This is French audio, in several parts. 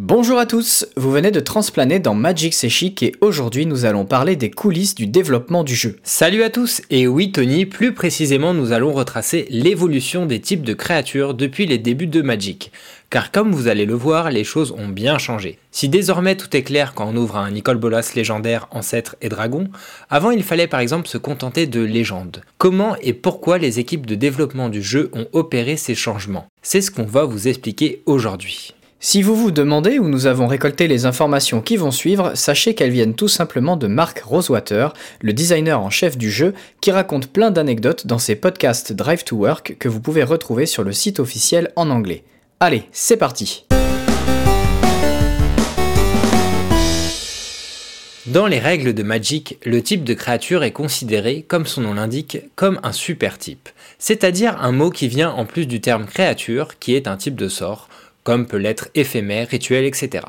Bonjour à tous, vous venez de transplaner dans Magic C'est et aujourd'hui nous allons parler des coulisses du développement du jeu. Salut à tous, et oui Tony, plus précisément nous allons retracer l'évolution des types de créatures depuis les débuts de Magic. Car comme vous allez le voir, les choses ont bien changé. Si désormais tout est clair quand on ouvre un Nicole Bolas légendaire, ancêtre et dragon, avant il fallait par exemple se contenter de légendes. Comment et pourquoi les équipes de développement du jeu ont opéré ces changements? C'est ce qu'on va vous expliquer aujourd'hui. Si vous vous demandez où nous avons récolté les informations qui vont suivre, sachez qu'elles viennent tout simplement de Mark Rosewater, le designer en chef du jeu, qui raconte plein d'anecdotes dans ses podcasts Drive to Work que vous pouvez retrouver sur le site officiel en anglais. Allez, c'est parti Dans les règles de Magic, le type de créature est considéré, comme son nom l'indique, comme un super type, c'est-à-dire un mot qui vient en plus du terme créature, qui est un type de sort, comme peut l'être éphémère, rituel, etc.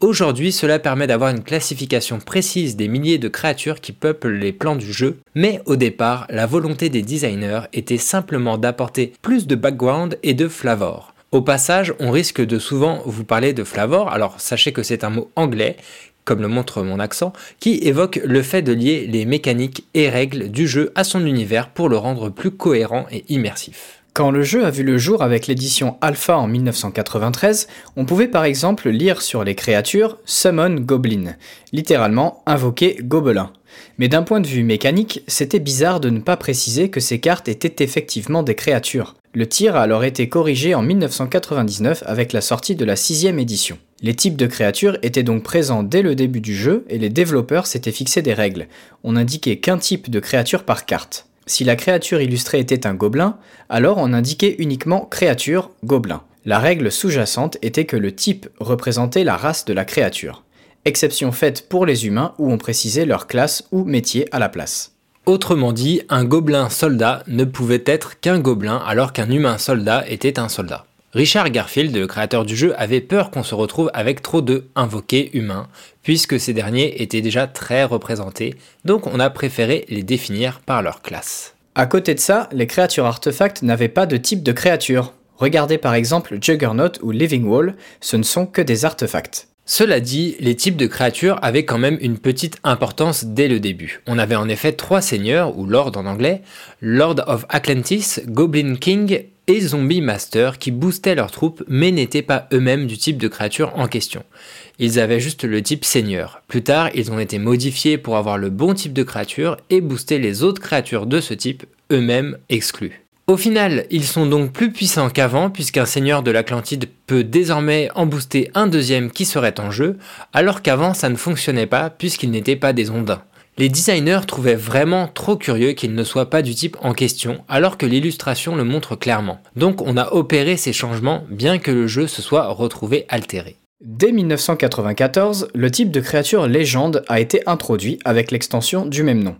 Aujourd'hui, cela permet d'avoir une classification précise des milliers de créatures qui peuplent les plans du jeu, mais au départ, la volonté des designers était simplement d'apporter plus de background et de flavor. Au passage, on risque de souvent vous parler de flavor, alors sachez que c'est un mot anglais, comme le montre mon accent, qui évoque le fait de lier les mécaniques et règles du jeu à son univers pour le rendre plus cohérent et immersif. Quand le jeu a vu le jour avec l'édition Alpha en 1993, on pouvait par exemple lire sur les créatures Summon Goblin, littéralement invoquer gobelin. Mais d'un point de vue mécanique, c'était bizarre de ne pas préciser que ces cartes étaient effectivement des créatures. Le tir a alors été corrigé en 1999 avec la sortie de la sixième édition. Les types de créatures étaient donc présents dès le début du jeu et les développeurs s'étaient fixé des règles. On indiquait qu'un type de créature par carte. Si la créature illustrée était un gobelin, alors on indiquait uniquement créature gobelin. La règle sous-jacente était que le type représentait la race de la créature. Exception faite pour les humains où on précisait leur classe ou métier à la place. Autrement dit, un gobelin soldat ne pouvait être qu'un gobelin alors qu'un humain soldat était un soldat. Richard Garfield, le créateur du jeu, avait peur qu'on se retrouve avec trop de invoqués humains, puisque ces derniers étaient déjà très représentés, donc on a préféré les définir par leur classe. À côté de ça, les créatures artefacts n'avaient pas de type de créature. Regardez par exemple Juggernaut ou Living Wall, ce ne sont que des artefacts. Cela dit, les types de créatures avaient quand même une petite importance dès le début. On avait en effet trois seigneurs, ou lords en anglais, Lord of Atlantis, Goblin King et Zombie Master qui boostaient leurs troupes mais n'étaient pas eux-mêmes du type de créature en question. Ils avaient juste le type seigneur. Plus tard, ils ont été modifiés pour avoir le bon type de créature et booster les autres créatures de ce type, eux-mêmes exclus. Au final, ils sont donc plus puissants qu'avant puisqu'un seigneur de l'Atlantide peut désormais en booster un deuxième qui serait en jeu, alors qu'avant ça ne fonctionnait pas puisqu'ils n'étaient pas des ondins. Les designers trouvaient vraiment trop curieux qu'il ne soit pas du type en question, alors que l'illustration le montre clairement. Donc on a opéré ces changements, bien que le jeu se soit retrouvé altéré. Dès 1994, le type de créature légende a été introduit avec l'extension du même nom.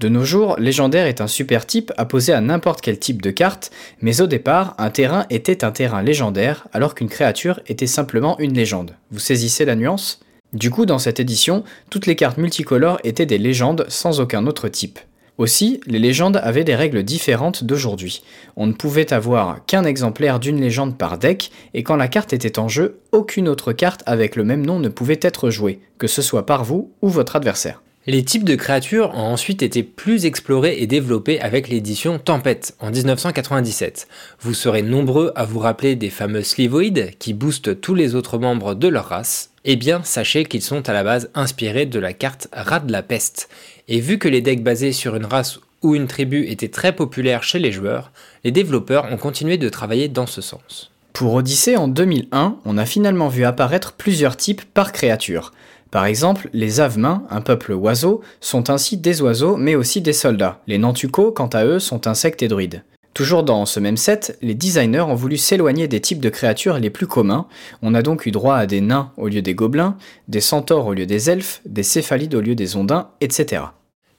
De nos jours, légendaire est un super type à poser à n'importe quel type de carte, mais au départ, un terrain était un terrain légendaire alors qu'une créature était simplement une légende. Vous saisissez la nuance? Du coup, dans cette édition, toutes les cartes multicolores étaient des légendes sans aucun autre type. Aussi, les légendes avaient des règles différentes d'aujourd'hui. On ne pouvait avoir qu'un exemplaire d'une légende par deck, et quand la carte était en jeu, aucune autre carte avec le même nom ne pouvait être jouée, que ce soit par vous ou votre adversaire. Les types de créatures ont ensuite été plus explorés et développés avec l'édition Tempête en 1997. Vous serez nombreux à vous rappeler des fameux Slivoids qui boostent tous les autres membres de leur race. Eh bien, sachez qu'ils sont à la base inspirés de la carte Rat de la Peste. Et vu que les decks basés sur une race ou une tribu étaient très populaires chez les joueurs, les développeurs ont continué de travailler dans ce sens. Pour Odyssey en 2001, on a finalement vu apparaître plusieurs types par créature. Par exemple, les Avemains, un peuple oiseau, sont ainsi des oiseaux mais aussi des soldats. Les Nantuko, quant à eux, sont insectes et druides. Toujours dans ce même set, les designers ont voulu s'éloigner des types de créatures les plus communs. On a donc eu droit à des nains au lieu des gobelins, des centaures au lieu des elfes, des céphalides au lieu des ondins, etc.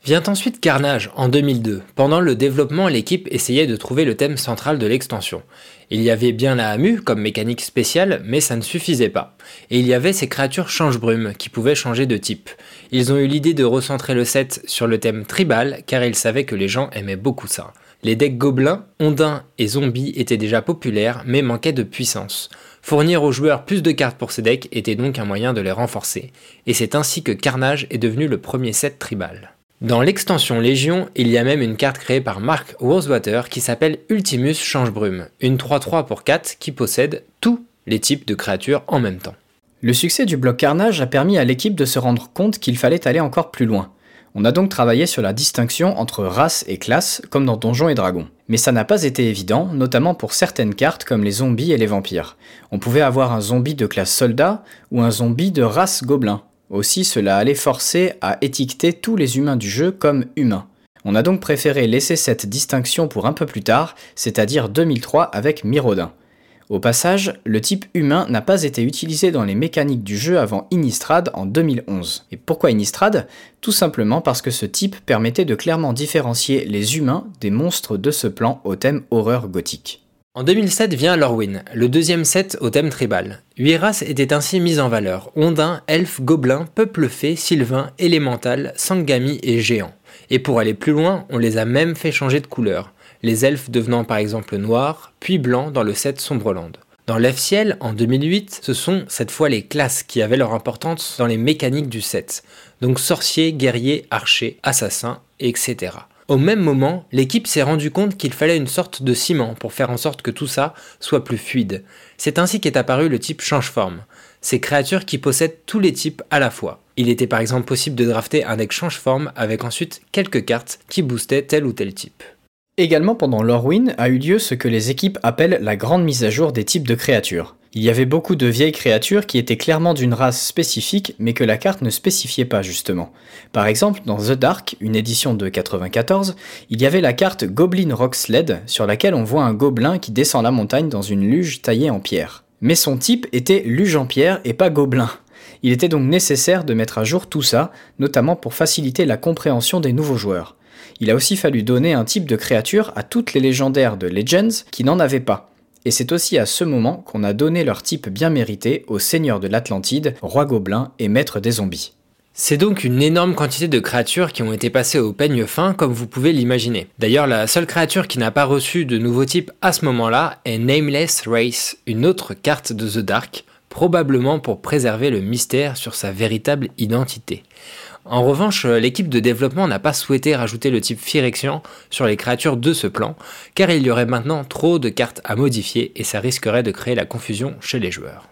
Vient ensuite Carnage en 2002. Pendant le développement, l'équipe essayait de trouver le thème central de l'extension. Il y avait bien la Hamu comme mécanique spéciale, mais ça ne suffisait pas. Et il y avait ces créatures change-brume qui pouvaient changer de type. Ils ont eu l'idée de recentrer le set sur le thème tribal car ils savaient que les gens aimaient beaucoup ça. Les decks gobelins, ondins et zombies étaient déjà populaires mais manquaient de puissance. Fournir aux joueurs plus de cartes pour ces decks était donc un moyen de les renforcer, et c'est ainsi que Carnage est devenu le premier set tribal. Dans l'extension Légion, il y a même une carte créée par Mark Rosewater qui s'appelle Ultimus Change-Brume, une 3-3 pour 4 qui possède tous les types de créatures en même temps. Le succès du bloc Carnage a permis à l'équipe de se rendre compte qu'il fallait aller encore plus loin. On a donc travaillé sur la distinction entre race et classe, comme dans Donjons et Dragons. Mais ça n'a pas été évident, notamment pour certaines cartes comme les zombies et les vampires. On pouvait avoir un zombie de classe soldat ou un zombie de race gobelin, aussi, cela allait forcer à étiqueter tous les humains du jeu comme humains. On a donc préféré laisser cette distinction pour un peu plus tard, c'est-à-dire 2003 avec Mirodin. Au passage, le type humain n'a pas été utilisé dans les mécaniques du jeu avant Innistrad en 2011. Et pourquoi Innistrad Tout simplement parce que ce type permettait de clairement différencier les humains des monstres de ce plan au thème horreur gothique. En 2007 vient Lorwyn, le deuxième set au thème tribal. Huit races étaient ainsi mises en valeur ondin, elfe, gobelin, peuple fée, sylvain, élémental, sangami et géant. Et pour aller plus loin, on les a même fait changer de couleur, les elfes devenant par exemple noirs, puis blancs dans le set Sombreland. Dans l'Elf Ciel, en 2008, ce sont cette fois les classes qui avaient leur importance dans les mécaniques du set. Donc sorcier, guerrier, archer, assassin, etc. Au même moment, l'équipe s'est rendu compte qu'il fallait une sorte de ciment pour faire en sorte que tout ça soit plus fluide. C'est ainsi qu'est apparu le type change-forme, ces créatures qui possèdent tous les types à la fois. Il était par exemple possible de drafter un deck change-forme avec ensuite quelques cartes qui boostaient tel ou tel type. Également pendant l'Orwin a eu lieu ce que les équipes appellent la grande mise à jour des types de créatures. Il y avait beaucoup de vieilles créatures qui étaient clairement d'une race spécifique, mais que la carte ne spécifiait pas justement. Par exemple, dans The Dark, une édition de 94, il y avait la carte Goblin Rock Sled, sur laquelle on voit un gobelin qui descend la montagne dans une luge taillée en pierre. Mais son type était luge en pierre et pas gobelin. Il était donc nécessaire de mettre à jour tout ça, notamment pour faciliter la compréhension des nouveaux joueurs. Il a aussi fallu donner un type de créature à toutes les légendaires de Legends qui n'en avaient pas et c'est aussi à ce moment qu'on a donné leur type bien mérité aux seigneurs de l'Atlantide, roi gobelin et maître des zombies. C'est donc une énorme quantité de créatures qui ont été passées au peigne fin comme vous pouvez l'imaginer. D'ailleurs la seule créature qui n'a pas reçu de nouveau type à ce moment-là est Nameless Race, une autre carte de The Dark, probablement pour préserver le mystère sur sa véritable identité. En revanche, l'équipe de développement n'a pas souhaité rajouter le type Phyrexian sur les créatures de ce plan, car il y aurait maintenant trop de cartes à modifier et ça risquerait de créer la confusion chez les joueurs.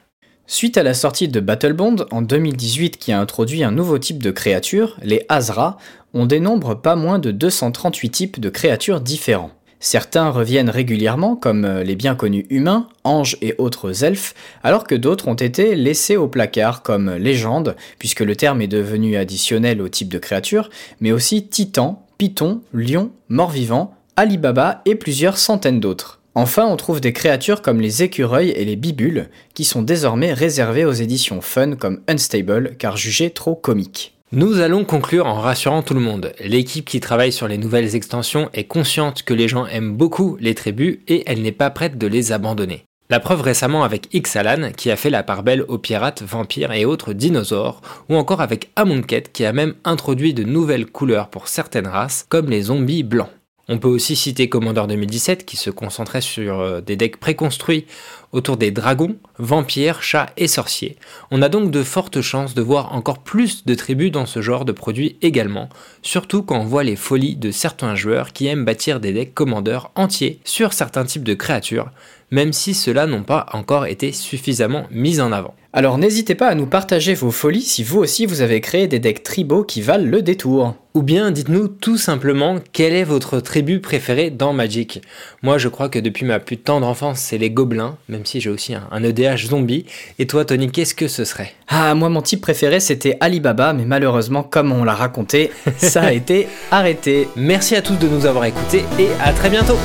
Suite à la sortie de Battlebond en 2018 qui a introduit un nouveau type de créatures, les Azra, on dénombre pas moins de 238 types de créatures différents. Certains reviennent régulièrement, comme euh, les bien connus humains, anges et autres elfes, alors que d'autres ont été laissés au placard comme légendes, puisque le terme est devenu additionnel au type de créature, mais aussi titan, python, lion, mort-vivant, Alibaba et plusieurs centaines d'autres. Enfin, on trouve des créatures comme les écureuils et les bibules, qui sont désormais réservées aux éditions fun comme Unstable, car jugées trop comiques. Nous allons conclure en rassurant tout le monde. L'équipe qui travaille sur les nouvelles extensions est consciente que les gens aiment beaucoup les tribus et elle n'est pas prête de les abandonner. La preuve récemment avec Ixalan qui a fait la part belle aux pirates, vampires et autres dinosaures, ou encore avec Amonkhet qui a même introduit de nouvelles couleurs pour certaines races comme les zombies blancs. On peut aussi citer Commander 2017 qui se concentrait sur euh, des decks préconstruits autour des dragons, vampires, chats et sorciers. On a donc de fortes chances de voir encore plus de tribus dans ce genre de produits également, surtout quand on voit les folies de certains joueurs qui aiment bâtir des decks commandeurs entiers sur certains types de créatures, même si ceux-là n'ont pas encore été suffisamment mis en avant. Alors n'hésitez pas à nous partager vos folies si vous aussi vous avez créé des decks tribaux qui valent le détour. Ou bien dites-nous tout simplement quelle est votre tribu préférée dans Magic. Moi je crois que depuis ma plus tendre enfance c'est les gobelins, même si j'ai aussi un, EDH zombie. Et toi Tony, qu'est-ce que ce serait? Ah moi mon type préféré c'était Alibaba, mais malheureusement comme on l'a raconté, ça a été arrêté. Merci à tous de nous avoir écoutés et à très bientôt